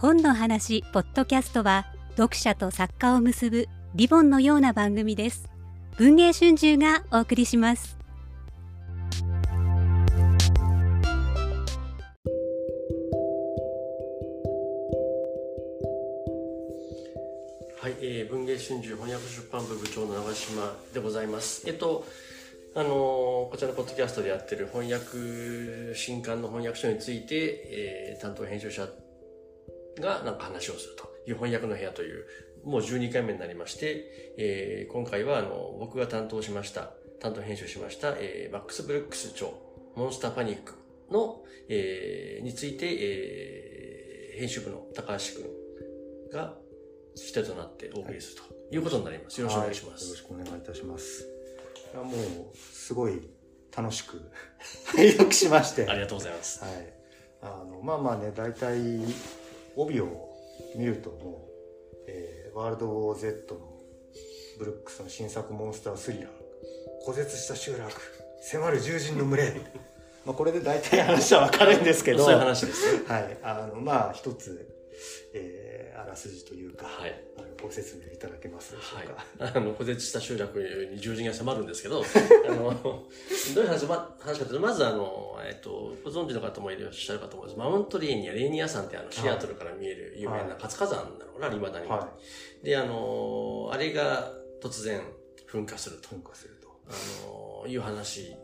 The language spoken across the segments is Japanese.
本の話ポッドキャストは読者と作家を結ぶリボンのような番組です文藝春秋がお送りしますはい、えー、文藝春秋翻訳出版部部長の長島でございます。えっと、あのーこちらのポッドキャストでやってる翻訳、新刊の翻訳書について、えー担当編集者がなんか話をするという翻訳の部屋という、もう12回目になりまして、えー今回はあの、僕が担当しました、担当編集しました、えーマックス・ブルックス著、モンスター・パニックの、えーについて、えー編集部の高橋くんが聞き手となってお送りするということになります。よろしくお願いしまはいよろしす。くお願いいたします。いやもう、すごい楽しく 拝読しまして。ありがとうございます。はい。あの、まあまあね、大体、帯を見るともう、えーワールドウォー Z のブルックスの新作モンスタースリラー、孤絶した集落、迫る獣人の群れ。まあこれで大体話はわかるんですけど、そういう話ですね。はい。あの、まあ一つ、えーあらすじというか、はい。あのご説明いただけますでしょはうか。い。あの、孤絶した集落に獣人が迫るんですけど、あの、どういう話、ま、話かというと、まずあの、えっと、ご存知の方もいらっしゃるかと思います。マウントレーニア、レーニア山ってあの、シアトルから見える有名な活火山なのかな、未だに。はで、あの、あれが突然噴火するい。と。噴火すると。あの、いう話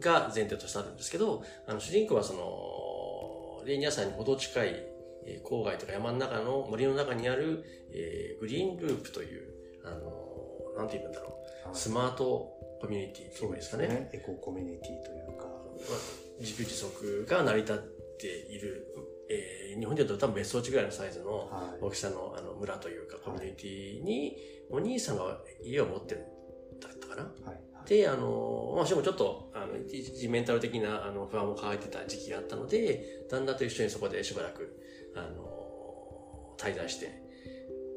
が前提としてあるんですけど、あの、主人公はその、レーニア山にほど近い、えー郊外とか山の中の森の中にある、えーグリーンループという、あの、なんて言うんだろはいう、スマートコミュニティっていそううんでかね。ね。エココミュニティというか。まあ自給自足が成り立っている、えー日本でいうと多分別荘地ぐらいのサイズのはい。大きさのあの村というかコミュニティに、お兄さんが家を持ってるんだったかな。はい。で、あの、まあ、しかもちょっと、あの、一時メンタル的な、あの、不安も抱えてた時期があったので、旦那と一緒にそこでしばらく、あの、滞在して、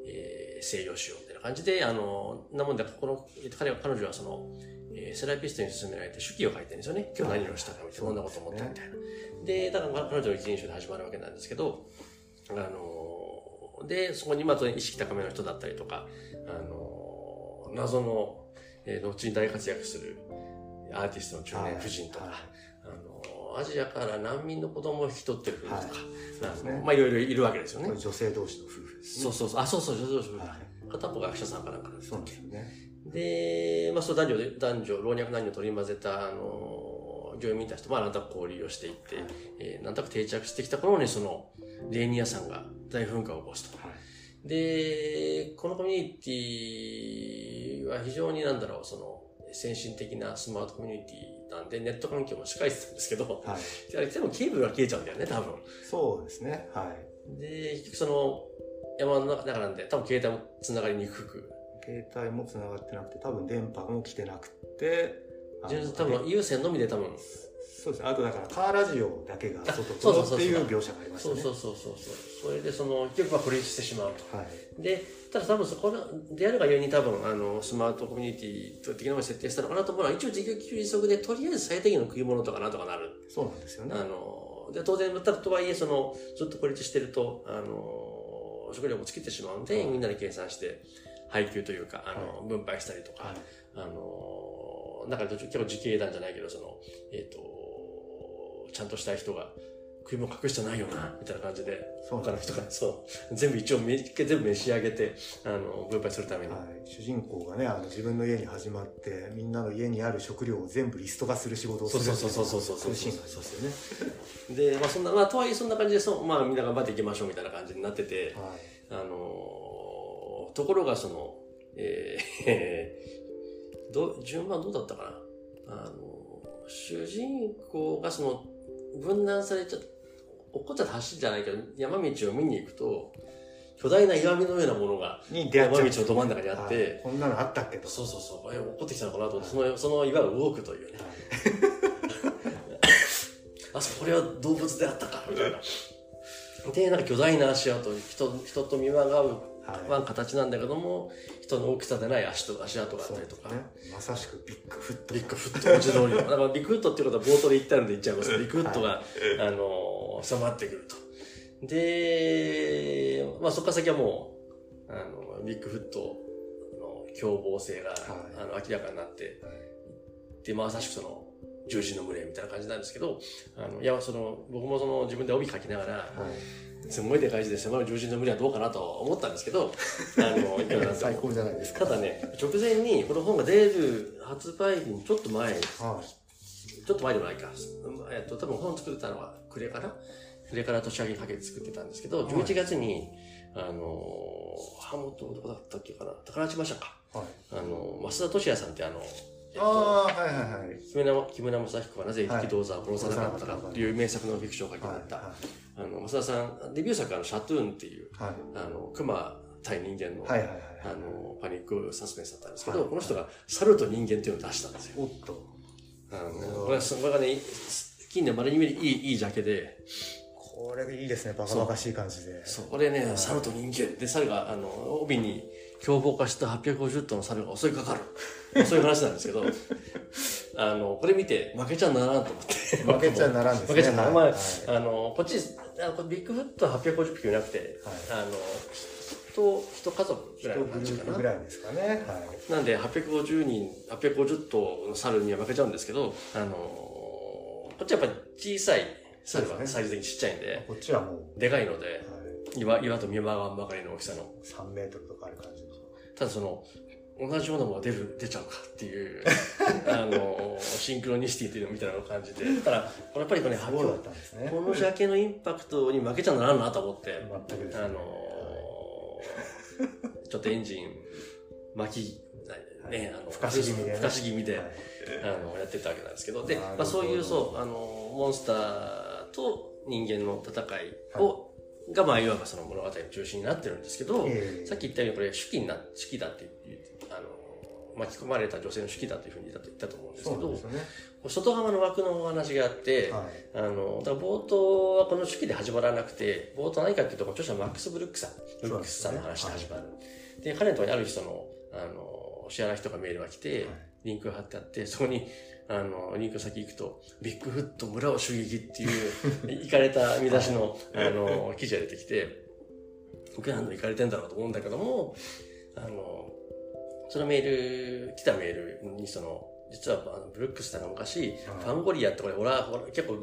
えー、静養しようみたいな感じで、あの、なもんで、この、えっと彼は、彼女はその、えーセラピストに勧められて手記を書いてるんですよね。今日何をしたかみたいな、こんなこと思ったみたいな。で、だから彼女の一人称で始まるわけなんですけど、あの、で、そこにまあ、意識高めの人だったりとか、あの、謎の、えー後に大活躍するアーティストの中年婦人とか、アジアから難民の子供を引き取ってる夫婦とか、はいねまあいろいろいるわけですよね。女性同士の夫婦ですね。そうそうそう、あ、そうそう、そうそう、はい。片っぽが役者さんかなんかですそうですよね。で、まあ、そう男女で、男女、老若男女取り混ぜた、あの、業務員たちと、まあ、なんとなく交流をしていって、はいえーなんとなく定着してきた頃に、その、レーニア山が大噴火を起こすと。はい。で、このコミュニティは非常になんだろう、その、先進的なスマートコミュニティなんで、ネット環境もしっかりしてたんですけど、はい。でもケーブルが切れちゃうんだよね、多分。そうですね。はい。で、結局その、山の中なんで、多分携帯も繋がりにくく、携帯も繋がってなくて、多分電波も来てなくて、多分有線のみで多分、そうですね。あとだから、カーラジオだけが外あそうそうそうそうっていう描写がありましたね。そうそうそうそうそう。それでその、結局は孤立してしまうと。はい。で、ただ多分そこの、であるがゆえに多分、あの、スマートコミュニティ的なものに設定したのかなと思うのは、一応自給自足でとりあえず最低限の食い物とかなんとかなる。そうなんですよね。あの、で、当然、ただとはいえ、その、ずっと孤立してると、あの、食料も尽きてしまうんで、はいみんなで計算して、配給というか、あの、は分配したりとか、はい。あの、なんか結構自警団じゃないけど、その、えっ、と、ちゃんとしたい人が、食い物隠してないよな、みたいな感じで、そう他の人が、そう、全部一応め、全部召し上げて、あの、分配するために。はい、主人公がねあの自分の家に始まってみんなの家にある食料を全部リスト化する仕事をするそうそうそうそうそうそういうシーンがありますよね。で、まあそんな、まあとはいえそんな感じで、そう、まあみんな頑張っていきましょうみたいな感じになってて、はい。あのーところがその、えー どう、順番どうだったかな？あのー主人公がその、分断されちゃ、落っこっちゃった橋じゃないけど、山道を見に行くと、巨大な岩見のようなものが山道のど真ん中にあって、はいこんなのあったっけとそうそうそう、え、落っこってきたのかなと思って、その、その岩が動くというね。あ、そこれは動物であったか、みたいな。で、なんか巨大な足跡、人、人と見まがう、は形なんだけども、人の大きさでない足と足跡があったりとか。ね、まさしくビッグフットビッグフット文字通りの。だからビッグフットっていうことは冒頭で言ったので言っちゃいますビッグフットが、あのー、迫ってくると。で、まあそこから先はもう、あの、ビッグフットの凶暴性が、はいあの明らかになって、はいで、まさしくその、獣人の群れみたいな感じなんですけど、あの、いや、その、僕もその自分で帯書きながら、はい。すごいでかい字で迫る獣人の群れはどうかなと思ったんですけど、あの、いくらなんで最も。高じゃないですか。ただね、直前にこの本が出る発売日にちょっと前、はい。ちょっと前でもないか。えっと、多分本作ったのは暮れから暮れから年明けにかけて作ってたんですけど、はい11月に、あの、ハモとどこだったっけかな？宝島社か。はい。あの、増田俊也さんってあの、えっと、ああ、はいはいはい。木村木村正彦はなぜはい力道山を殺さなかったかっていう名作のフィクションを書きになった。はあの、増田さん、デビュー作はシャトゥーンっていう、い。はい。あの、熊対人間の、はいはいはい。あの、パニックサスペンスだったんですけど、はいこの人が猿と人間っていうのを出したんですよ。おっと。あの、これは、これがね、近年稀に見るいい、いいジャケで、これいいですね。バカバカしい感じで。そう、これね、猿と人間で、猿が、あの、帯に凶暴化した850頭の猿が襲いかかる。そういう話なんですけど、あの、これ見て負けちゃならんと思って。負けちゃならんですね負けちゃならん。まあ、はいあの、こっち、あのこれビッグフットは850匹いなくて、はいあの、人、一家族ぐらいの感じかなぐ。らいですかね。はい。なんで、850人、850頭の猿には負けちゃうんですけど、あのこっちはやっぱり小さい猿はそうですねサイズ的にちっちゃいんで、こっちはもう、でかいので、はい、岩、岩と見まがんばかりの大きさの。3メートルとかある感じの。ただその、同じようなものが出る、出ちゃうかっていう、あのシンクロニシティっていうのみたいなのを感じて、ただ、これやっぱりこれね、そうだったんですね。このジャケのインパクトに負けちゃならんなと思って、全くですね。あのちょっとエンジン巻き、ね、あの、ふかし気味でね。ふかし気味で、はい。あの、やってたわけなんですけど、で、まあそういう、そう、あの、モンスターと人間の戦いを、が、まあ、いわばその物語の中心になってるんですけど、ええさっき言ったようにこれ、手記にな、手記だってあの、巻き込まれた女性の手記だというふうに言ったと思うんですけどね。外側の枠のお話があって、はい。あの、だから冒頭はこの手記で始まらなくて、冒頭何かっていうと、著者マックス・ブルックさん、ブルックスさんの話で始まる。で、彼のところにある人の、あの、知らない人がメールが来て、はいリンクが貼ってあって、そこに、あの、リンク先行くと、ビッグフット村を襲撃っていう、行かれた見出しの、あの、記事が出てきて、僕何度行かれてんだろうと思うんだけども、あの、そのメール、来たメールにその、実はあのブルックスさんが昔、はいファンゴリアってこれ、ホラー、ホラー結構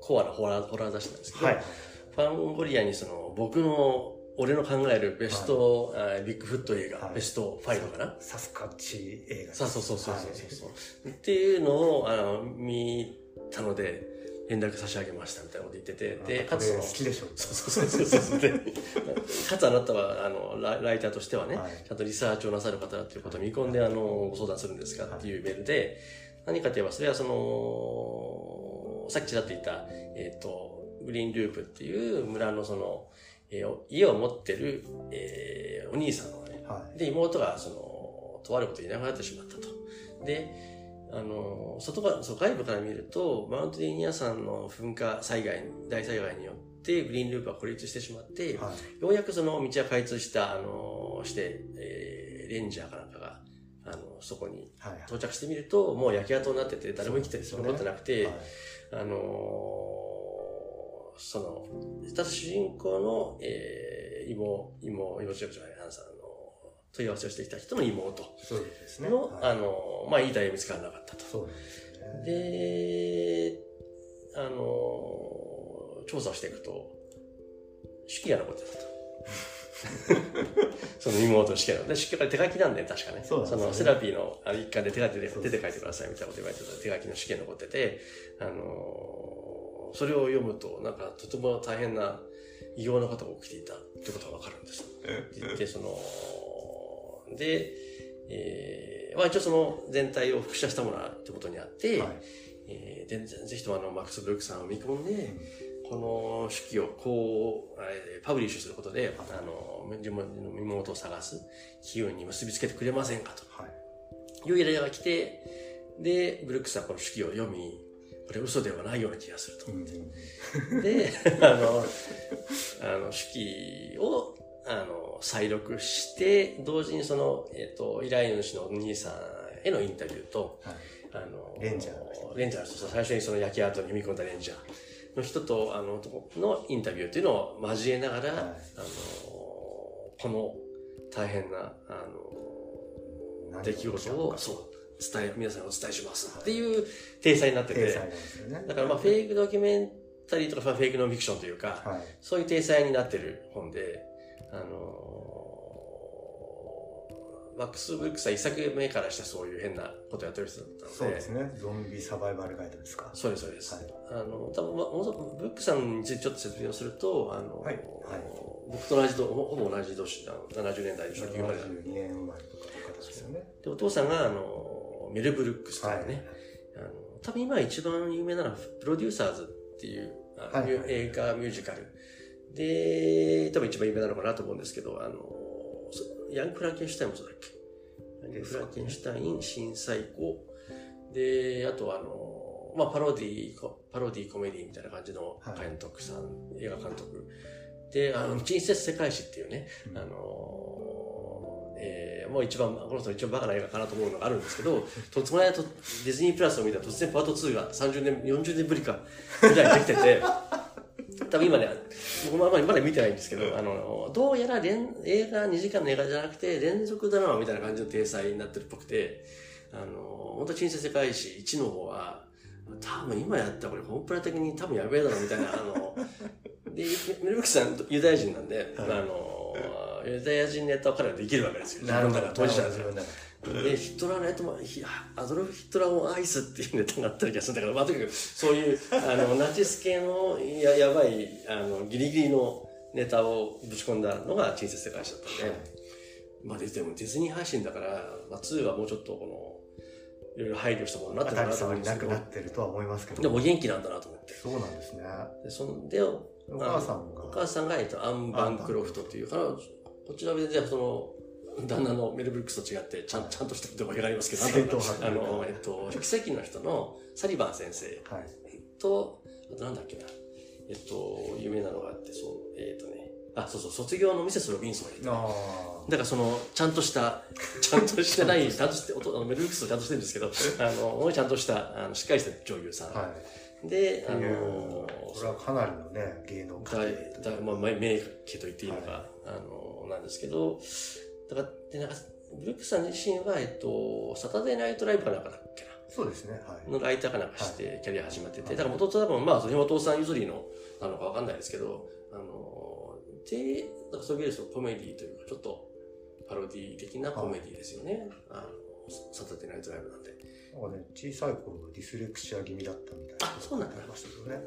コアなホラー、ホラー雑誌なんですけど、はい。ファンゴリアにその、僕の、俺の考えるベスト、あビッグフット映画、はいベスト5かな、サスカッチ映画。そうそうそうそうそうそう、っていうのを、あの、見たので、連絡差し上げましたみたいなこと言ってて、で、で、かつ好きでしょ。そうそうそうそう。で、かつあなたは、あの、ラライターとしてはね、はいちゃんとリサーチをなさる方だということを見込んで、あの、ご相談するんですかっていうメールで、何かといえば、それはその、さっきちらっと言った、えっ、と、グリーンループっていう村のその、えーお家を持ってる、えーお兄さんのね、はい。で、妹が、その、とあることでいなくなってしまったと。で、あの、外側、そう外部から見ると、マウントデニア山の噴火災害、大災害によって、グリーンループは孤立してしまって、はい。ようやくその道が開通した、あの、して、えーレンジャーかなんかが、あの、そこにはい。到着してみると、もう焼け跡になってて、誰も生きてる人残ってなくて、はいあのーその、ただ主人公の、えー、妹、妹、妹じゃない、あのさ、あの、問い合わせをしてきた人の妹そうですね。の、はいあのーまあ、いい体見つからなかったと。そうですよね。で、あのー調査をしていくと、手記が残ってたと。その妹の手記が。で、手記が手書きなんで、確かね。そねのセラピーのあの一環で手書きでそうそう手で書いてくださいみたいなこと言われてた手書きの試験残ってて、あのーそれを読むと、なんかとても大変な異様なことが起きていたってことがわかるんです。で、その、で、えー、まあ一応その全体を複写したものだってことにあって、はいえーでぜひともあの、マックス・ブルックさんを見込んで、この手記をこう、えーパブリッシュすることで、あの、自分の妹を探す機運に結びつけてくれませんかとはい。いう依頼が来て、で、ブルックスはこの手記を読み、これ嘘ではないような気がすると。うんで、あの、あの、手記を、あの、再録して、同時にその、えっ、と、依頼主のお兄さんへのインタビューと、はい。あの、レンジャーの人レンジャー、最初にその焼き跡に踏み込んだレンジャー。の人と、あの、のインタビューっていうのを交えながら、はいあの、この大変な、あの、何出来事を、そう、伝え、皆さんにお伝えしますっていう体裁になってて、ね。だからまあフェイクドキュメンタリーとかまあフェイクノンフィクションというか、はい。そういう体裁になってる本で、あのー、ワックス・ブルックスは一作目からしてそういう変なことやってる人だったので、そうですね。ゾンビサバイバルガイドですか。そうです、そうです。はい。あの、多分まあものブルックさんについてちょっと説明をすると、あの、はい。はい。僕と同じと、ほほぼ同じ年、あの70年代の初期生まれ。なんで72年生まれとかですよね。で、お父さんが、あの、メル・ブルックスというね、あの多分今一番有名なのはプロデューサーズっていうあはい映画ミュージカル。で多分一番有名なのかなと思うんですけどあのそヤング・フランケンシュタインもそうだっけ？ヤング・フランケンシュタイン震災後であとはあのまあパロディコパロディコメディみたいな感じのはい。監督さん、映画監督。であの「珍説世界史」っていうね、うん。あのえーもう一番、この人の一番バカな映画かなと思うのがあるんですけど、とつまやとディズニープラスを見たら突然パート2が30年、40年ぶりか、ぐらいできてて、多分今ね、僕もあんまりまだ見てないんですけど、あの、どうやら連映画、2時間の映画じゃなくて、連続ドラマみたいな感じの体裁になってるっぽくて、あの、本当珍説世界史1の方は、多分今やったらこれコンプラ的に多分やべえだろみたいな、あの、で、メルクさんユダヤ人なんで、あの、ユダヤ人ネタを彼はできるわけですよ。なるほど。当事者で。すよで、ヒトラーのネタも、ひアドルフ・ヒトラーを愛すっていうネタがあった気がするんだから、まあ、とにかく、そういう、あの、ナチス系のややばい、あの、ギリギリのネタをぶち込んだのが、陳説世界史だったんで、まあ、ででもディズニー配信だから、まあ、2はもうちょっとこの、いろいろ配慮したものになってるなと思んですけど。なくなってるとは思いますけど。でも元気なんだなと思って。そうなんですね。で、そんで、おお母さんが。母さんが、えっと、アン・バンクロフトという、彼女こちらは全然その、旦那のメル・ブルックスと違って、ちゃんちゃんとしたところがありますけど、あの、えっと、奇跡の人のサリバン先生。はい。と、あとなんだっけな、えっと、有名なのがあって、そう、えっとね、あ、そうそう、卒業のミセス・ロビンソンがいて、だあからその、ちゃんとした、ちゃんとしてない、ちゃんとして、あのメル・ブルックスとちゃんとしてるんですけど、あの、ちゃんとした、あのしっかりした女優さん。あはい。で、あの、これはかなりのね芸能界大大まあ、名名家と言っていいのか、あの、なんですけど、だから、で、なんか、ブルックさん自身は、えっと、サタデーナイトライブかなんかだっけな？そうですねはいのライターかなんかしてキャリア始まってて、だから元々多分まあそれお父さん譲りのなのかわかんないですけど、あの、で、だからそういうコメディというかちょっとパロディ的なコメディですよね。あの、サタデーナイトライブなんで。なんかね小さい頃はディスレクシア気味だったみたいなあそうなんだありましたけどね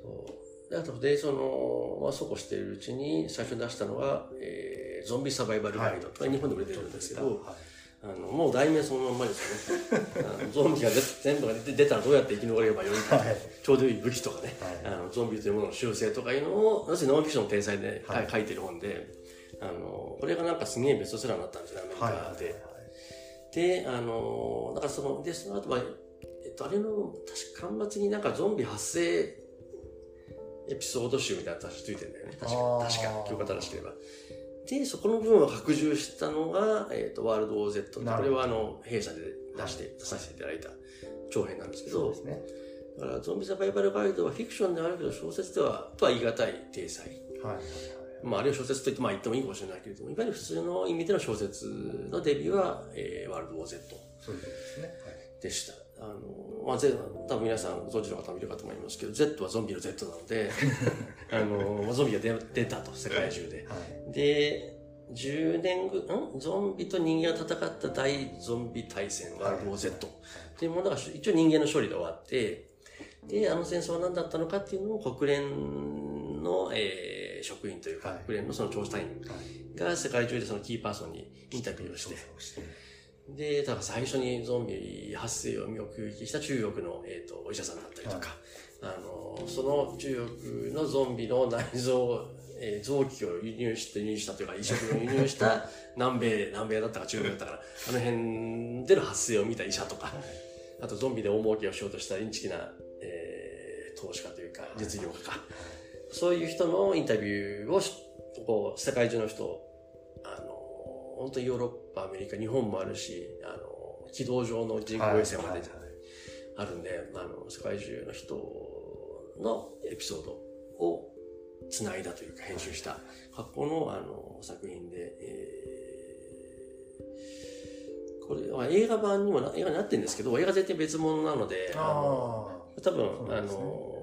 そう。で、あとで、その、まあそうこうしているうちに最初に出したのが、えー、ゾンビサバイバルガイドとか日本でも出てるんですけど、はい。あの、もう題名そのまんまですよね。あのゾンビが出全部が出て出たらどうやって生き残ればよいか、はい。ちょうどいい武器とかね、はい。あのゾンビというものの習性とかいうのを、なぜノンフィクションの天才で、はい。書いてる本で、あの、これがなんかすげえベストセラーになったんですよね、アメリカで。はい。はいはいで、あの、だからその、で、その後は、えっと、あれの、確か、端末になんかゾンビ発生エピソード集みたいなのついてるんだよね。確か、確か、記憶が正しければ。で、そこの部分を拡充したのが、えっと、ワールド OZ これはあの、弊社で出して、出させていただいた長編なんですけど。そうで、すね。だから、ゾンビサバイバルガイドはフィクションではあるけど、小説では、とは言い難い体裁。はい。まあ、あるいは小説と言って、まあ言ってもいいかもしれないけれども、いわゆる普通の意味での小説のデビューは、えー、ワールド OZ そうですね。はい。でした。あの、まあ、Z、多分皆さんご存知の方もいるかと思いますけど、Z はゾンビの Z なので、あの、ゾンビが出出たと、世界中で。はい。で、10年ぐ、ん？ゾンビと人間が戦った大ゾンビ大戦、ワールド Z っていうものが一応人間の勝利で終わって、で、あの戦争は何だったのかっていうのを国連の、えー職員というか、はい。国連のその調査員はいが世界中でそのキーパーソンにインタビューをして。調、査をしてで、だから最初にゾンビ発生を目撃した中国の、えー、とお医者さんだったりとか、あの、その中国のゾンビの内臓、えー臓器を輸入して、輸入したというか、移植を輸入した南米、南米だったか中国だったかな、あの辺での発生を見た医者とか、あとゾンビで大儲けをしようとしたインチキな、えー投資家というか、実業家か、そういう人のインタビューをし、こう、世界中の人、あの、本当にヨーロッパ、アメリカ、日本もあるし、あの、軌道上の人工衛星まで、はいはいあるんで、あの、世界中の人のエピソードを繋いだというか編集した格好のあの作品で、えー、これは映画版にもな映画になってるんですけど、映画絶対別物なので、あの多分、ね、あの、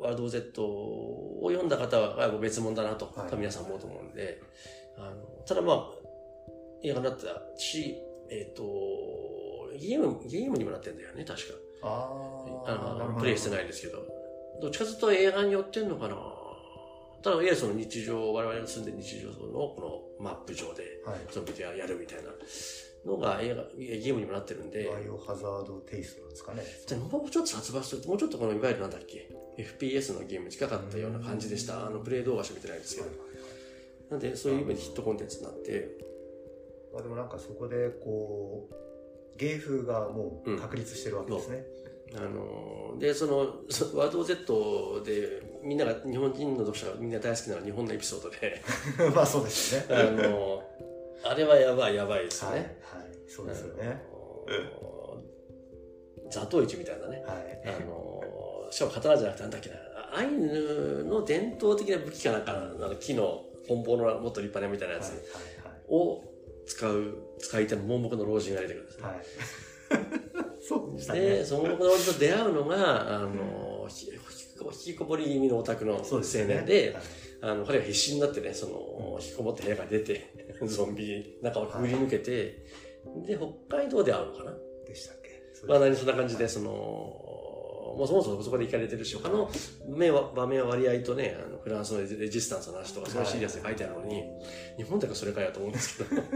ワールド Z を読んだ方は別物だなと、多分皆さん思うと思うんで、あのただまあ、映画になったし、えっ、ー、と、ゲーム、ゲームにもなってんだよね、確か。ああの、プレイしてないですけど。どっちかというと映画によってんのかなただ、いわゆるその日常、我々の住んでる日常のこのマップ上で、ゾンビでやるみたいなのが映画、ゲームにもなってるんで。バイオハザードテイストなんですかね。じゃもうちょっと殺伐すると、もうちょっとこの、いわゆるなんだっけ、FPS のゲームに近かったような感じでした。あの、プレイ動画しか見てないんですけど。なんで、そういう意味でヒットコンテンツになって。まあでもなんかそこで、こう、芸風がもう確立してるわけですね。う。んあのでその ワールド Z でみんなが日本人の読者がみんな大好きなのは日本のエピソードで。まあそうですね。あのあれはやばいやばいですよね、はい、はい、そうですよね。座頭市みたいなね、はい、あのしかも刀じゃなくてなんだっけな。アイヌの伝統的な武器かなんか、あの木の奔放のもっと立派なみたいなやつを使う使い手の盲目の老人が出てくるんですね、はい。そうでね。で、その子と出会うのが、あの、引きこもり気味のオタクの青年で、でね。あの、彼が必死になってね、その、引きこもって部屋から出て、ゾンビ中をくぐり抜けて、で、北海道で会うのかな？でしたっけ？まあ何そんな感じで、その、もうそもそもそこで行かれてるし、他の場面は割合とね、あのフランスのレジスタンスの話とか、そういうシリアスで書いてあるのに、日本だからそれかやと思うんですけど。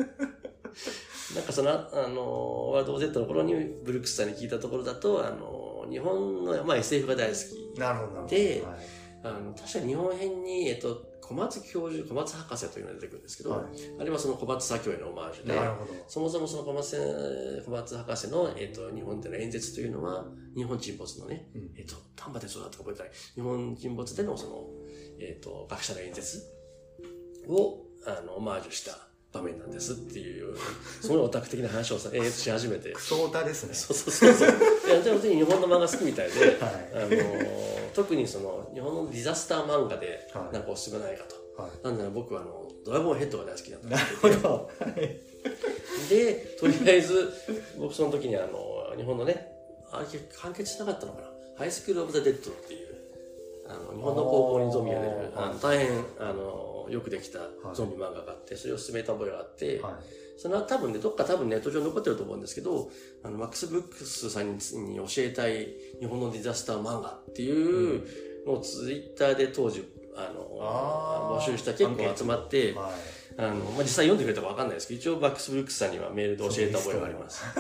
なんかその、あの、ワールド Z の頃にブルックスさんに聞いたところだと、あの、日本の、まあ SF が大好き。なるほど。で、はい、あの、確か日本編に、えっと、小松教授、小松博士というのが出てくるんですけど、はい、あれはその小松左京へのオマージュで、そもそもその小松小松博士の、えっと、日本での演説というのは、日本沈没のね、うん、えっと、丹波哲夫だとか覚えてない、日本沈没でのその、えっと、学者の演説を、あの、オマージュした場面なんですっていう、すごいオタク的な話をさ、えー、し始めて。クソオタですね。そうそうそうそう。いや、でも日本の漫画好きみたいで、はい、あの、特にその、日本のディザスター漫画で、なんかおすすめないかと。はい、なんなら僕はあの、ドラゴンヘッドが大好きだったんですけど。はい、で、とりあえず、僕その時にあの、日本のね、あれ完結しなかったのかな。ハイスクール・オブ・ザ・デッドっていう、あの、日本の高校にゾンビが出る、大変、あの、よくできたゾンビ漫画があって、それを薦めた覚えがあって、はい、その多分ね、どっか多分ネット上に残ってると思うんですけど、あの、マックス・ブックスさんに教えたい日本のディザスター漫画っていうのをツイッターで当時、あの、募集した結構集まって、はい、あの、まあ、実際読んでくれたかわかんないですけど、一応バックス・ブックスさんにはメールで教えた覚えがあります。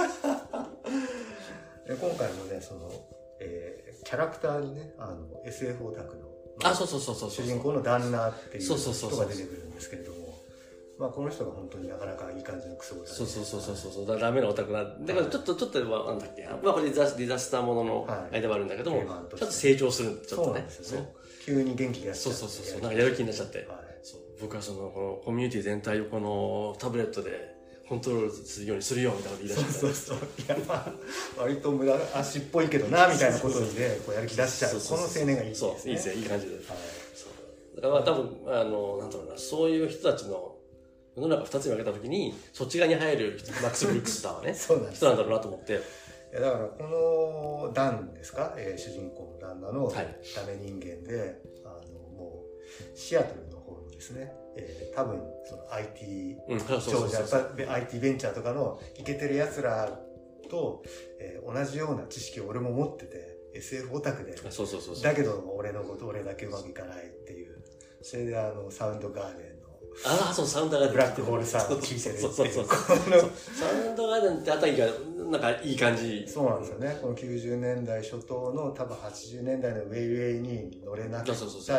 今回もね、その、えー、キャラクターにね、あの、SF オタクのあ、そうそうそうそう主人公の旦那っていう人が出てくるんですけれども。まあ、この人が本当になかなかいい感じのクソそうそうそうそうそう。ダメなオタクな。だからちょっと、ちょっと、なんだっけ。まあ、これディザスターものの間はあるんだけども、ちょっと成長する。ちょっとね。そうね。急に元気がそうそうそう。なんかやる気になっちゃって。そう僕はその、このコミュニティ全体をこのタブレットでコントロールするようにするよみたいなこと言い出した。そうそうそう。いやまあ割と無駄足っぽいけどなみたいなことにねこうやる気出しちゃう。この青年がいいですね。そういいですねいい感じで、はい、そう。だからまあ多分あのなんだろうなそういう人たちの世の中二つに分けたときにそっち側に入るマックス・ブリックスさんはね そうなん人なんだろうなと思って。いやだからこのダンですか、えー、主人公の旦那のダメ人間で、はい、あのもうシアトルの方にですねえー、多分その IT 長者 IT ベンチャーとかのイケてる奴らと、えー、同じような知識を俺も持ってて SF オタクで。そうそうそうだけど俺のこと俺だけうまくいかないっていうそれであのサウンドガーデンのああそうサウンドガーデン。ブラックホールサウンド聞いてるそうそうそうサウンドガーデンってあたりがなんかいい感じ。そうなんですよね。この90年代初頭の多分80年代のウェイウェイに乗れなかった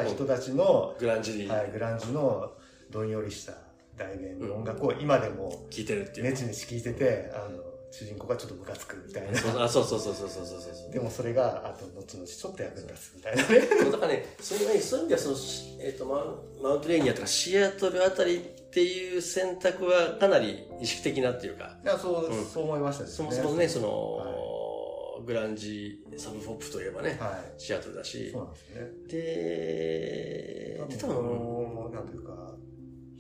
人たちのグランジはい、グランジのどんよりした題名の音楽を今でも聴いてるっていう。ネチネチ聴いてて、あの、主人公がちょっとムカつくみたいな。あ、そうそうそうそうそうそうそうでもそれが、あと、後々ちょっと役に立つみたいなね。そうだからね、そういうそういう意味では、その、えっ、ー、とマウ、マウントレーニアとかシアトルあたりっていう選択はかなり意識的なっていうか。いや、そう、うん、そう思いましたね。そもそもね、その、はいグランジサブポップといえばね、はシアトルだい。しそうなんですね。で多分こ多分の、なんていうか、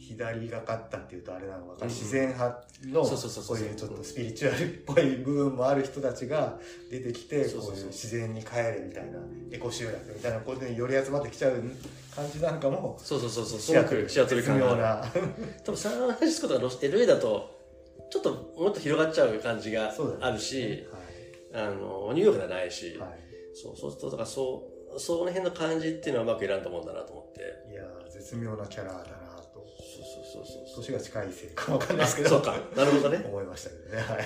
左がかったっていうとあれなのか、うん自然派の、そういうちょっとスピリチュアルっぽい部分もある人たちが出てきて、こういう自然に帰れみたいな、エコ集落みたいなことにより集まってきちゃう感じなんかも、そうそうそうそう。シアトル、シアトル絶感が。多分サンフランシスコとかロス LA だとちょっともっと広がっちゃう感じがあるし、はあのニューヨークではないし、い。はい。そうそう。するとだからそうその辺の感じっていうのはうまく選んだもんだなと思って。いやー絶妙なキャラだな。と。そうそうそう年が近いせいかわかんないですけど。そうかなるほどね思いましたけどね。はい。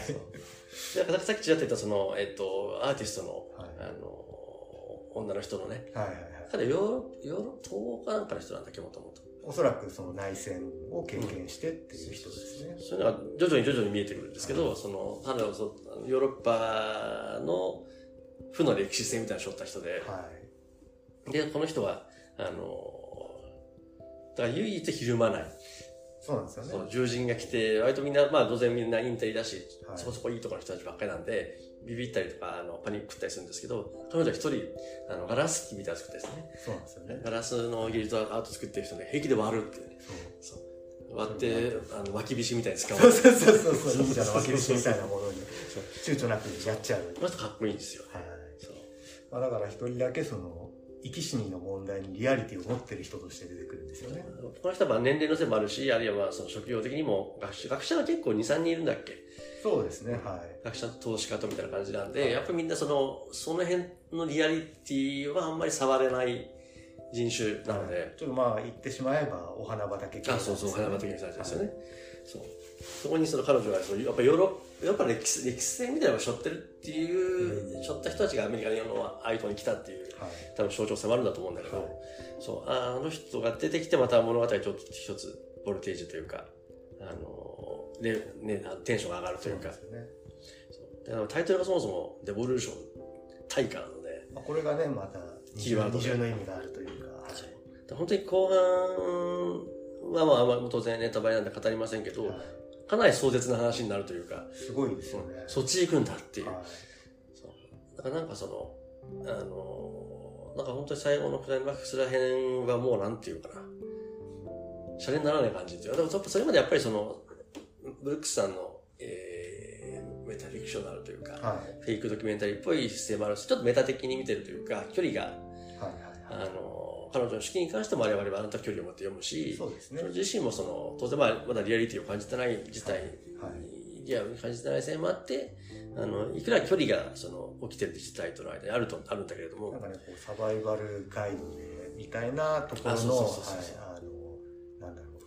でさっきちらっと言ったその、えっと、アーティストの,、はいあの女の人のねはいはいはい。彼ヨーロヨーロ東欧かなんかの人なんだっけもともとおそらくその内戦を経験してっていう人ですね。そういうのが徐々に徐々に見えてくるんですけど、その彼はそヨーロッパの負の歴史性みたいなのを背負った人で、はい。でこの人はあのだから唯一ひるまない。そうなんですよね。そう獣人が来て割とみんなまあ当然みんなインテリだし、はい。そこそこいいところの人たちばっかりなんでビビったりとかあのパニックったりするんですけど彼女は一人あのガラス機みたいなの作ってですね。そうなんですよね。ガラスのギルトアート作ってる人で平気で割るっていうね。そう。そう。割ってあの脇火みたいに使う。そうそうそうそう。そう、忍者の分け飯みたいなものに。躊躇なくやっちゃう。この人かっこいいんですよ。はい。そう。まあだから一人だけその、生き死にの問題にリアリティを持ってる人として出てくるんですよね。この人はまあ年齢のせいもあるしあるいはまあその職業的にも学者学者は結構23人いるんだっけ？そうですね、はい。学者と投資家とみたいな感じなんで、やっぱりみんなその、その辺のリアリティはあんまり触れない人種なので、ちょっとまあ言ってしまえばお花畑系あ、そうそう、花畑に人たちですよね。はいそう。そこにその彼女がそう、やっぱヨーロッやっぱ歴史、歴史性みたいなのを背負ってるっていう、うん。背負った人たちがアメリカの世のアイトに来たっていう、はい。多分象徴迫るんだと思うんだけど、はい。そう、ああの人が出てきてまた物語ちょっと一つ、ボルテージというか、あの、で、ね、テンションが上がるというか、タイトルがそもそもデボリューション対価なので、まあ、これがね、またキーワードで。二重の意味があるというか、はい。で本当に後半はまあ、まあ、当然ネタバレなんで語りませんけど、はいかなり壮絶な話になるというか、すごいですよね。そっち行くんだっていう。はいそうだからなんかその、あのなんか本当に最後のクライマックスらへんはもうなんていうかな、シャレにならない感じっていうか、でもそれまでやっぱりその、ブルックスさんの、えー、メタフィクショナルというか、はい。フェイクドキュメンタリーっぽい姿勢もあるし、ちょっとメタ的に見てるというか、距離が、はいはいはい。あの、彼女の式に関しても我々はあなた距離を持って読むし、そうですね自身もその、当然まあ、まだリアリティを感じてない事態、はいリアルに感じてない線もあって、あの、いくら距離が、その、起きてる事態との間にあると、あるんだけれどもなん、かね、こう、サバイバルガイドで、みたいなところの、あそうはいそうそうそう、あの、なんだろう、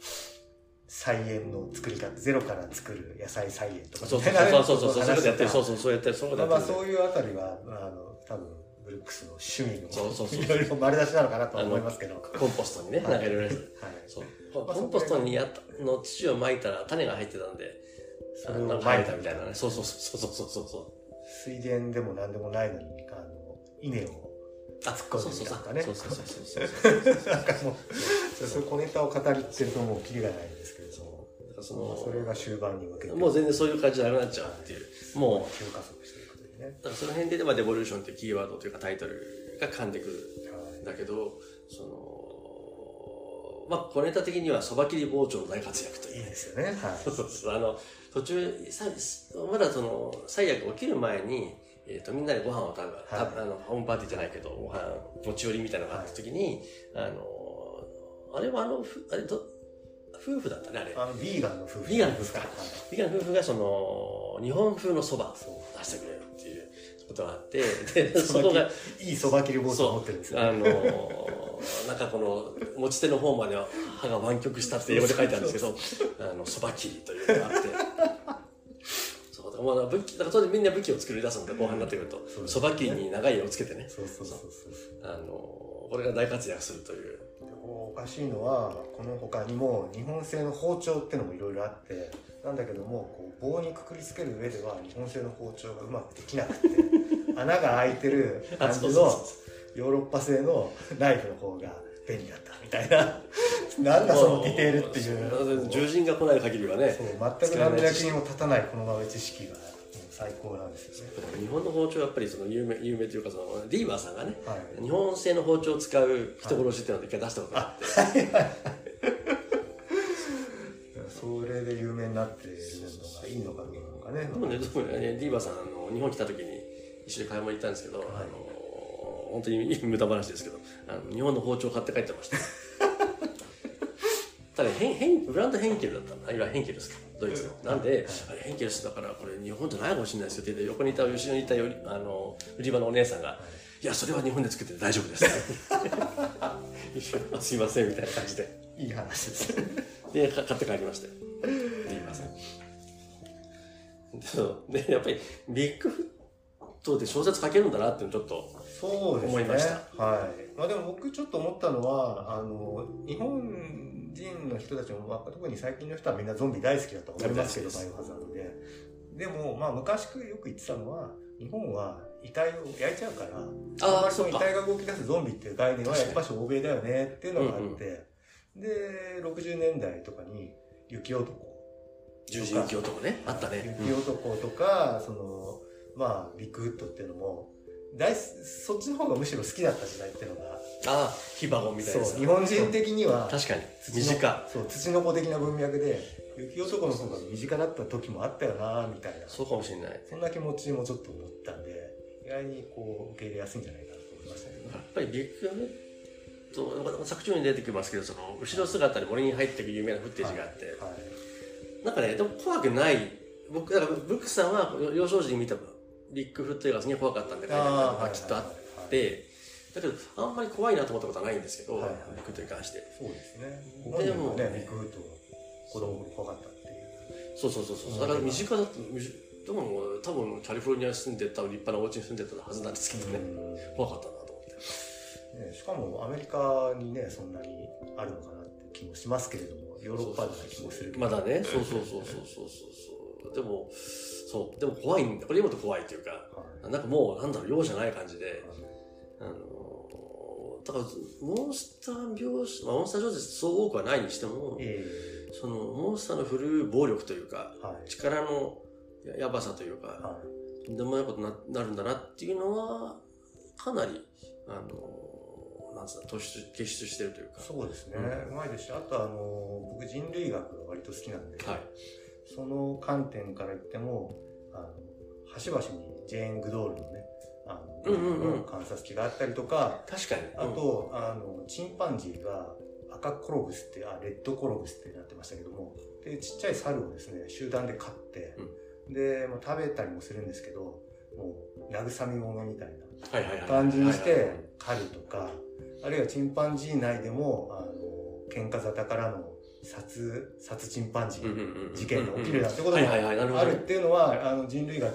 菜園の作り方、ゼロから作る野菜菜園とかそうそうそうそう、そういうやってる、そうう。そう、そうやってる、そうまあ。そういうあたりは、あの、多分、ブルックスの趣味の、そうそうそういろいろ丸出しなのかなとは思いますけど、はい。コンポストにね、なんかいろいろやつ。そう。コンポストにやったの土を撒いたら種が入ってたんで、それをなんか生えたみたいなね。そうそうそうそうそうそうそう。水田でも何でもないのに、あの、稲をあ、突っ込んでみたとかねそうそうそうそうそうそう。なんかもう、そういう小ネタを語りってるともうキリがないんですけれども、そまあそれの、が終盤に向けて、もう全然そういう感じじゃなくなっちゃうっていう。もう、ね。だからその辺で、まあ、デボリューションってキーワードというかタイトルが噛んでくるんだけど、その、まあ、小ネタ的には、そば切り包丁の大活躍といういいですよね。はい。そうそうそう。あの、途中、さまだその、最悪起きる前に、えっ、と、みんなでご飯を食べ、たあの、ホームパーティーじゃないけど、ご飯、持ち寄りみたいなのがあった時に、あの、あれはあの、ふあれど、夫婦だったね、あれ。あの、ビーガンの夫婦。ビーガンの夫婦かはいビガン夫婦がその、日本風のそばを出してくれることがあって、で、そこが、いいそば切り包丁を持ってるんですよ、ね。あのー、なんかこの、持ち手の方までは歯が湾曲したって英語で書いてあるんですけど、あの、そば切りというのがあって、そう、だからまあ武器、だから当然みんな武器を作り出すんで、後半になってくると、そば切りに長い絵をつけてね、そうそうそうそう。あのー、これが大活躍するという。でおかしいのはこの他にも日本製の包丁ってのもいろいろあってなんだけどもこう棒にくくりつける上では日本製の包丁がうまくできなくて穴が開いてる感じのヨーロッパ製のナイフの方が便利だったみたいな なんだそのディテールっていう獣人が来ない限りはね、全く何の役にも立たないこの豆知識が最高なんですよね。日本の包丁はやっぱりその有名有名というかそのディーバーさんがねはい。日本製の包丁を使う人殺しっていうのを一回出したことがあって、それで有名になってるのがいいのかどうなのかね。でもね、でもねディーバーさんあの日本来た時に一緒に買い物行ったんですけど、あの本当に無駄話ですけどあの日本の包丁買って帰ってました。ただヘンヘンブランドヘンケルだったの。あるいはヘンケルですか。ドイツの。なんで、あれヘンケルスだからこれ日本じゃないかもしれないですよって。言って横にいた後ろにいたよりあの売り場のお姉さんが「い。やそれは日本で作ってて大丈夫です」すいません」みたいな感じで。いい話です。でか買って帰りましたよディーバーさんでやっぱりビッグフットで小説書けるんだなっていうのちょっとそうですね。思いましたはい。まあでも僕ちょっと思ったのは、あの、日本人の人たちも、まあ、特に最近の人はみんなゾンビ大好きだと思いますけど、バイオハザードで。でも、まあ昔よく言ってたのは、日本は遺体を焼いちゃうから、ああまりその遺体が動き出すゾンビっていう概念はやっぱし欧米だよねっていうのがあうんうんって、で、60年代とかに雪男十字雪男ねあったね、雪男とか、その、まあ、ビッグフットっていうのも、大そっちの方がむしろ好きだった時代っていうのが、ああヒバゴンみたいな。日本人的には、確かに。土の身近。そう、土の子的な文脈で、雪男の方が身近だった時もあったよな、みたいな。そうかもしれない。そんな気持ちもちょっと思ったんで、意外にこう、受け入れやすいんじゃないかなと思いましたけど。やっぱりビッグフット作中に出てきますけどその後ろ姿に森に入っていく有名なフッテージがあって、はい。なんかねでも怖くない。僕だからブックさんは幼少時に見たビッグフット映画がすげえ怖かったんで書いてあったのがきっとあって、だけどあんまり怖いなと思ったことはないんですけど、はいはい。ビッグフットに関して。そうですね。ででももね、ビッグフット子供の頃怖かったっていう。そうそうそうそう。だから身近だと身近でも多分カリフォルニアに住んでた立派なお家に住んでたはずなんですけどね、うん。怖かったなと思って。ね、しかもアメリカにねそんなにあるのかなって気もしますけれどもヨーロッパな気もするけど。まだねそうそうそうそうそうそうでもそう。でも怖いんだ。これ読むと怖いというかはい。なんかもうなんだろう容赦ない感じで。あのだからモンスター描写、まあ、モンスター小説そう多くはないにしてもえそのモンスターの振るう暴力というかえはい。力のややばさというかはとんでもないことにななるんだなっていうのはかなりあのなんつうの突出結出してるというか。い、そうですね、ううまいですしあとあの僕人類学が割と好きなんで、はいその観点から言ってもあの端々にジェーン・グドールのねあの、うんうんうん。観察記があったりとか確かに。あと、あのチンパンジーが赤コロブスってあレッドコロブスってなってましたけどもでちっちゃい猿をですね集団で飼って、で、まあ、食べたりもするんですけどもう慰み者みたいな感じにして狩るとかあるいはチンパンジー内でもあの喧嘩沙汰からの殺殺チンパンジーうんうんうんうん事件が起きるなんてこともあるっていうのはあの人類学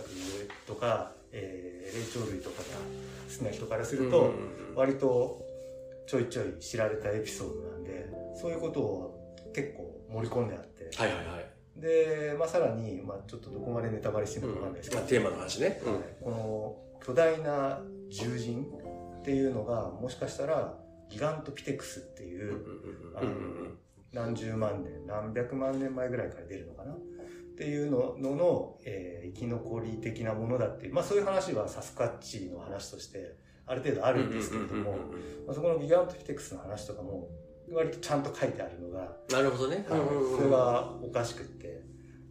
とか、えー霊長類とかが好きな人からすると、うんうんうん割とちょいちょい知られたエピソードなんでそういうことを結構盛り込んであって、はいはいはい。で、まあ、さらに、まあ、ちょっとどこまでネタバレしてるのかわかんないですけど、テーマの話ね、うん。はいこの巨大な獣人っていうのがもしかしたらギガントピテクスっていう、何十万年何百万年前ぐらいから出るのかな？っていうののの、えー生き残り的なものだっていう、まあ、そういう話はサスカッチの話としてある程度あるんですけれども、まあ、そこのギガントピテクスの話とかも割とちゃんと書いてあるのが、なるほどね、はいそれがおかしくって。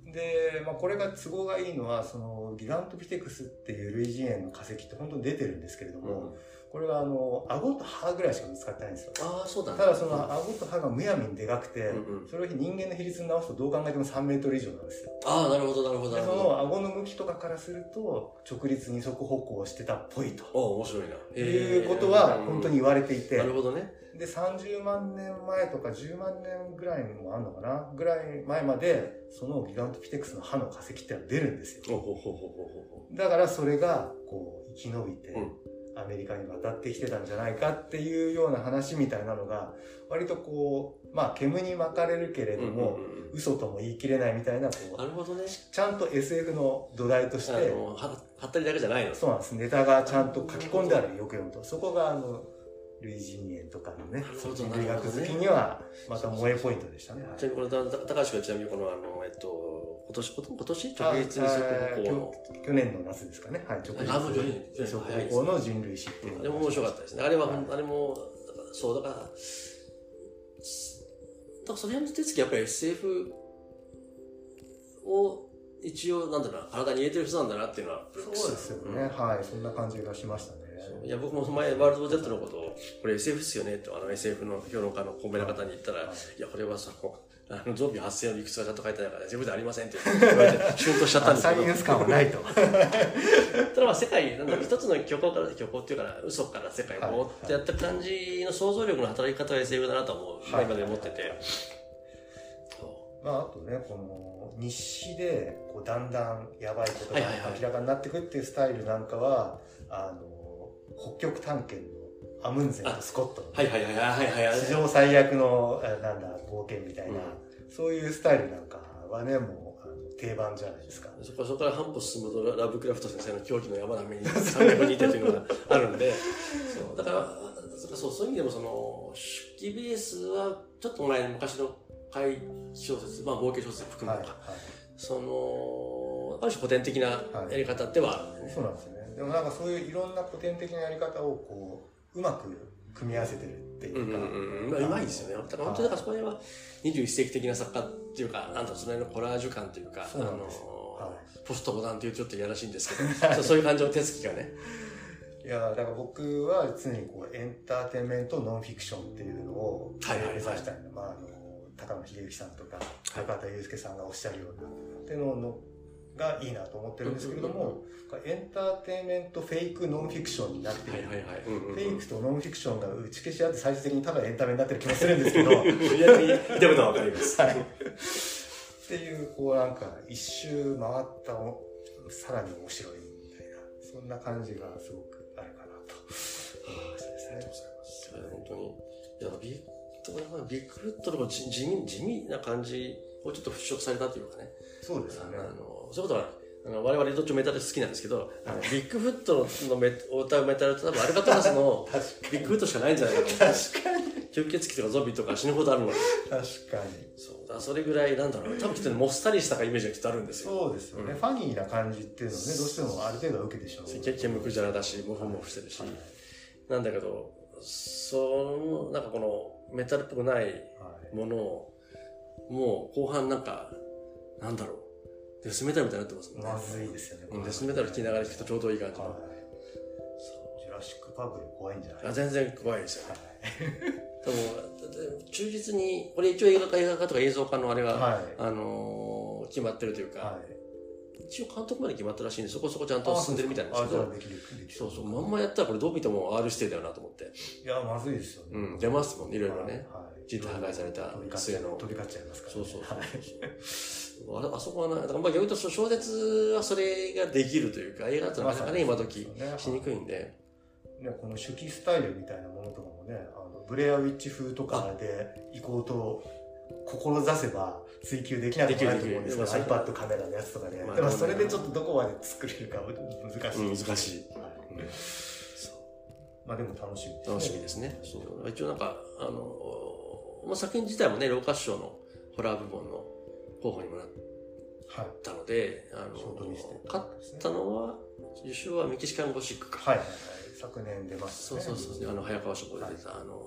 で、まあ、これが都合がいいのはそのギガントピテクスっていう類人猿の化石って本当に出てるんですけれども、うんこれはあの顎と歯ぐらいしか見つかってないんですよ。ああそうだね。ただその顎と歯がむやみにでかくて、うんうん。それを人間の比率に直すとどう考えても3メートル以上なんですよ。ああなるほどなるほどそるほど。の顎の向きとかからすると直立二足歩行してたっぽいと。おお面白いな。いうことは本当に言われていて、なるほどね。で30万年前とか10万年ぐらいもあるのかな？ぐらい前までそのギガントピテクスの歯の化石ってのは出るんですよ。おほほほほほだからそれがこう生き延びて、うんアメリカに渡ってきてたんじゃないかっていうような話みたいなのが割とこうまあ煙に巻かれるけれども、うんうんうん。嘘とも言い切れないみたいなこうなるほどね。ちゃんと SF の土台としあてはったりだけじゃないの？そうなんです。ネタがちゃんと書き込んであるよく読むと。そこがあの類人猿とかのねなるほど人類学好きにはまた萌えポイントでしたね。ちなみにこれ、た高橋君はちなみにこの、あの、えっと、今年、今年あ直立二足歩行の、去年の夏ですかね。はい、直立二足歩行の人類史っていうあれも面白かったですね。あれは、はい。あれも、そう、だから、すだからその辺の手つきやっぱり SF を一応、なんだろうな、体に入れてる人なんだなっていうのは、そうですよね、はい、そんな感じがしましたね。いや、僕も前、ワールド Z のことを、これ SF っすよねと、あの SF の評論家のコンベの方に言ったら、はいいや、これはその、あのゾンビ発生の理屈がちゃんと書いてないから、自分ではありませんって言われて、シュンとしちゃったんですけど サイエン。ス感はないと。ただまあ世界、なん一つの虚構から、虚構っていうかな、嘘から世界を持ってやった感じの想像力の働き方は SF だなと思う、はい今で思ってて。まあ、あとね、この日誌でこうだんだんやばいことが明らかになっていくっていうスタイルなんかは、あの北極探検のアムンゼンとスコットの、はいはいはいはいはいはい。史上最悪のあなんだ冒険みたいな、うんそういうスタイルなんかはねもうあの定番じゃないですか。そこそこから半歩進むとラブクラフト先生の狂気の山並みに 300似てというのがあるんで、そうだから、そうそういう意味でもその、出記ベースはちょっと前昔の怪小説、まあ冒険小説含むはい、のか、はいその、ある種古典的なやり方ではあるね、そうなんですよね。でもなんかそういういろんな古典的なやり方をこううまく組み合わせてるっていうか、うんうんうん、まいですよね。だから本当にだからそこら辺は21世紀的な作家っていうか、なんだろうその辺のコラージュ感というか、あのはポストモダンっていうとちょっといやらしいんですけど、そういう感じの手つきがね。いやだから僕は常にこうエンターテインメントノンフィクションっていうのをはいはいはい。目指したいの、まあ、あの高野秀之さんとか中畑祐介さんがおっしゃるようなっていうののがいいなと思ってるんですけれども、エンターテインメントフェイクノンフィクションになってフェイクとノンフィクションが打ち消し合って最終的にただエンタメになってる気もするんですけど。いや、言ってることはわかります。はい。っていうこうなんか一周回ったおさらに面白いみたいなそんな感じがすごくあるかなと。思いましたですね。いや本当に。いや、ビッビッグフットのこう地地味地味な感じをちょっと払拭されたというかね。そうですよね。あのそういうことは、あの我々どっちもメタル好きなんですけど、あのビッグフットのメを歌うメタルって多分アルカトラスのビッグフットしかないんじゃないかと。確かに。吸血鬼とかゾンビとか死ぬほどあるのに。確かに。そう。だそれぐらい、なんだろう、多分きっとねもっさりしたイメージがきっとあるんですよ。そうですよね。うんファニーな感じっていうのはね、どうしてもある程度は受けてしまう。け毛むくじゃらだし、モフモフしてるし。はいなんだけど、その、なんかこのメタルっぽくないものを、もう後半なんか、なんだろう、デスメタルみたいになってますもんね。まずいですよね。うんデスメタル聴きながら聴くとちょうどいい感じジュラシックパブより怖いんじゃない？あ全然怖いですよね。はいでも、忠実に、これ一応映画化、映画化とか映像化のあれが、はいあのー決まってるというか、はい。一応監督まで決まったらしいんで、そこそこちゃんと進んでるみたいなんですけど。そうそう、まんまやったらこれどう見ても R 指定だよなと思って。いや、まずいですよね。うん、出ますもんね、いろいろね。はい。人体破壊された末の飛び交っちゃいますからね。そうそうそうはいあれあそこはな、だからまあ逆に言うと小説はそれができるというか、映画だとなかなかね、今時しにくいんで。ね、この手記スタイルみたいなものとかもね、あのブレアウィッチ風とかで行こうと志せば追求できなくもないと思うんですけど、iPad カメラのやつとかで。まあでもそれでちょっとどこまで作れるか難しい。うん難しいはいうんまあでも楽しみですね。楽しみですね。一応なんか、あの、まあ、作品自体もね、ローカッショーのホラー部門の候補にもなっはい。たので、あのショートリスト、勝ったのは、受賞はメキシカンゴシックか。はいはいはい。昨年出ましたそうね。そうそう、あの、早川書房で出た、あの、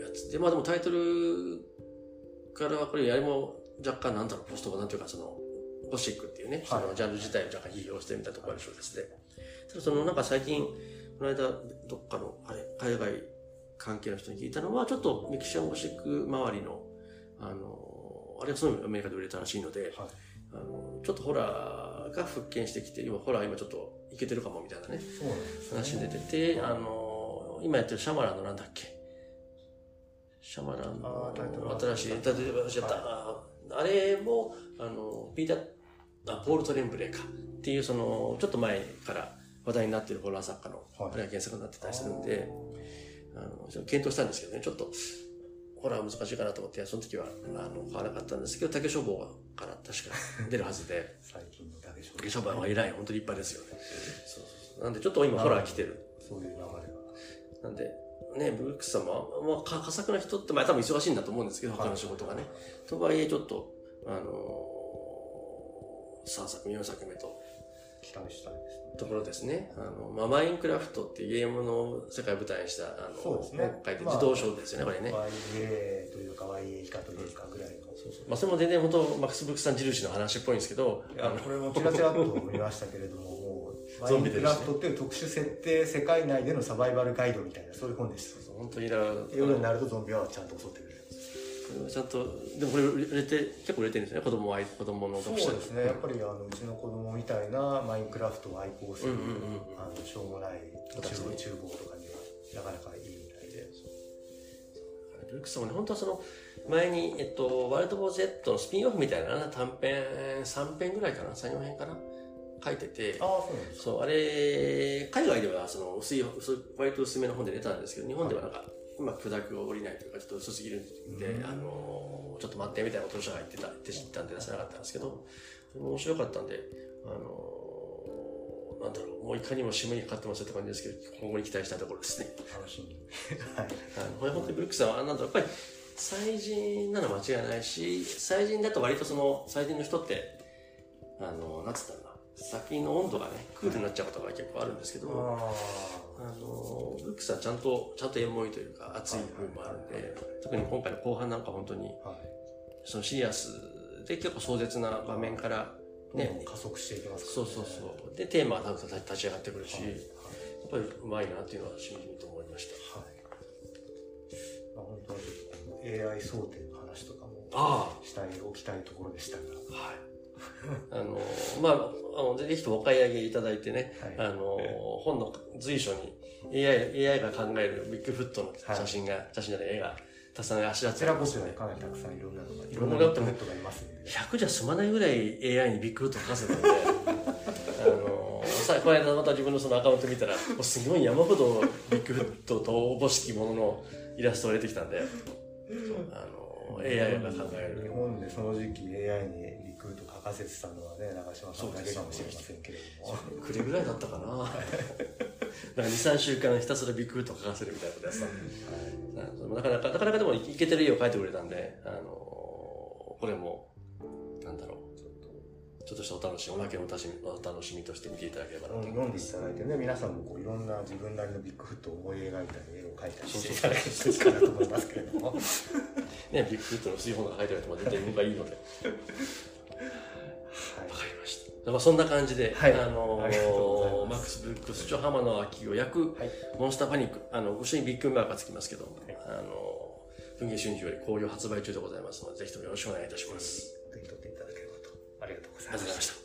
やつ。で、まあでもタイトルからはこれ、やりも若干なんだろう、ポストがなんていうか、その、ゴシックっていうね、そのジャンル自体を若干批評してみたところある小説で。ただその、なんか最近、この間、どっかの、あれ、海外関係の人に聞いたのは、ちょっとメキシカンゴシック周りの、あの、あれはすごいアメリカで売れたらしいので、はい。あの、ちょっとホラーが復権してきて、今ホラー今ちょっといけてるかもみたいなね、ね。話出てて、あの、今やってるシャマランのなんだっけシャマランの新しい、タイトル忘れちゃった、ああれも、あの、ピーター、あポール・トレンブレーかっていう、その、ちょっと前から話題になってるホラー作家の、はいあれが原作になってたりするんで、あの、検討したんですけどね、ちょっと、ホラー難しいかなと思って、その時は、あの、買わなかったんですけど、竹書房から確か出るはずで、最近のだけでしょ竹書房は偉い、本当に立派ですよね。そうそうそう。なんで、ちょっと今ホラー来てる。そういう流れが。なんで、ね、ブルックスさんも、まあ、か佳作な人って、まあ多分忙しいんだと思うんですけど、他の仕事がね。とはいえ、ちょっと、あのー、3作目、4作目と、期待したいですね。ところですね。あの、まあ、マインクラフトっていうゲームの世界を舞台にした、あの、そうですね本書いて自動書ですよね、これね。YA というか YA 以下というかぐらいの。そうそうまあ、それも全然本当、マックス・ブックスさん印の話っぽいんですけど、いや、これもちらちらっと見ましたけれども、ゾンビでクラフトっていう特殊設定世界内でのサバイバルガイドみたいな、そういう本でした。本当にだから、夜になるとゾンビはちゃんと襲ってくれる。ちゃんと、でもこれ売れて、結構売れてるんですよね、子供愛、子供のそうですね、やっぱりあのうちの子供みたいなマインクラフトを愛好する、うんうんうんあのしょうもない子たちね。厨厨房とかにはなかなかいいみたいで。ブルックスさんもね、本当はその、前に、えっと、ワールド・ボー・ Z のスピンオフみたいな短編、3編ぐらいかな、3、4編かな、書いてて、ああ、そうなんですか。そう、あれ、海外ではその薄い、割と薄めの本で出たんですけど、日本ではなんか、うまく砕きが下りないというか、ちょっと薄すぎるんで、うんあの、ちょっと待ってみたいなことを書いてたって知ったんで出せなかったんですけど、面白かったんで、あの、なんだろう、もういかにも締めにかかってますよって感じですけど、今後に期待したいところですね。楽しみに。はい。あのこれ本当にブルックさんは、なんだろう、やっぱり、祭人なの間違いないし、祭人だと割とその、祭人の人って、あの、なんつったらいいの温度がね、クールになっちゃうことが結構あるんですけど、ああの、ブルックさんはちゃんと、ちゃんとエモいというか、熱い部分もあるんで、特に今回の後半なんか本当に、あ、はい。そのシリアスで結構壮絶な場面から、ね、加速していきますそうそうそう。で、テーマが多分立ち上がってくるし、はい。はいやっぱりうまいなっていうのはしみじみと思いました。はい。まあ、本当はちょっと AI 想定の話とかもあしたい、置きたいところでしたが。はい。あの、まあ、あの、ぜひともお買い上げいただいてね、はいあの、本の随所に AI、AI が考えるビッグフットの写真が、写真じゃない絵が、たくさんあしらこってありますちらこかなりたくさんいろんなのが、いろんないろんなのがネットがいますんで。100じゃ済まないぐらい AI にビッグフット書かせたんで、あの、さ、この間また自分のそのアカウント見たら、すごい山ほどビッグフットとおぼしきもののイラストが出てきたんで、あの、AI が考える。日本でその時期 AI にリクルート書かせてたのはね、長嶋さんだけかもしれませんけれども。くれぐらいだったかな。なんか2、3週間ひたすらビッグフット書かせるみたいなことやってたんで。なかなか、なかなかでもいけてる絵を描いてくれたんで、あのこれも、なんだろう、ちょっと、したお楽しみ、おまけのお楽しみお楽しみとして見ていただければなと。読んでいただいてね、皆さんもこういろんな自分なりのビッグフットを思い描いたり、絵を描いたりしていただけるかなと思いますけれども。ね、ビッグフットの薄い本が書いてあると絶対僕はいいので。わはい。かりました。まあそんな感じで、はいあのありがとうございますマックス・ブルックス、著浜野秋を焼く、はいモンスターパニック、あの、後ろにビッグマークがつきますけど、あの、文芸春秋より好評発売中でございますので、ぜひともよろしくお願いいたします。手に取っていただければと。ありがとうございありがとうございままし。た。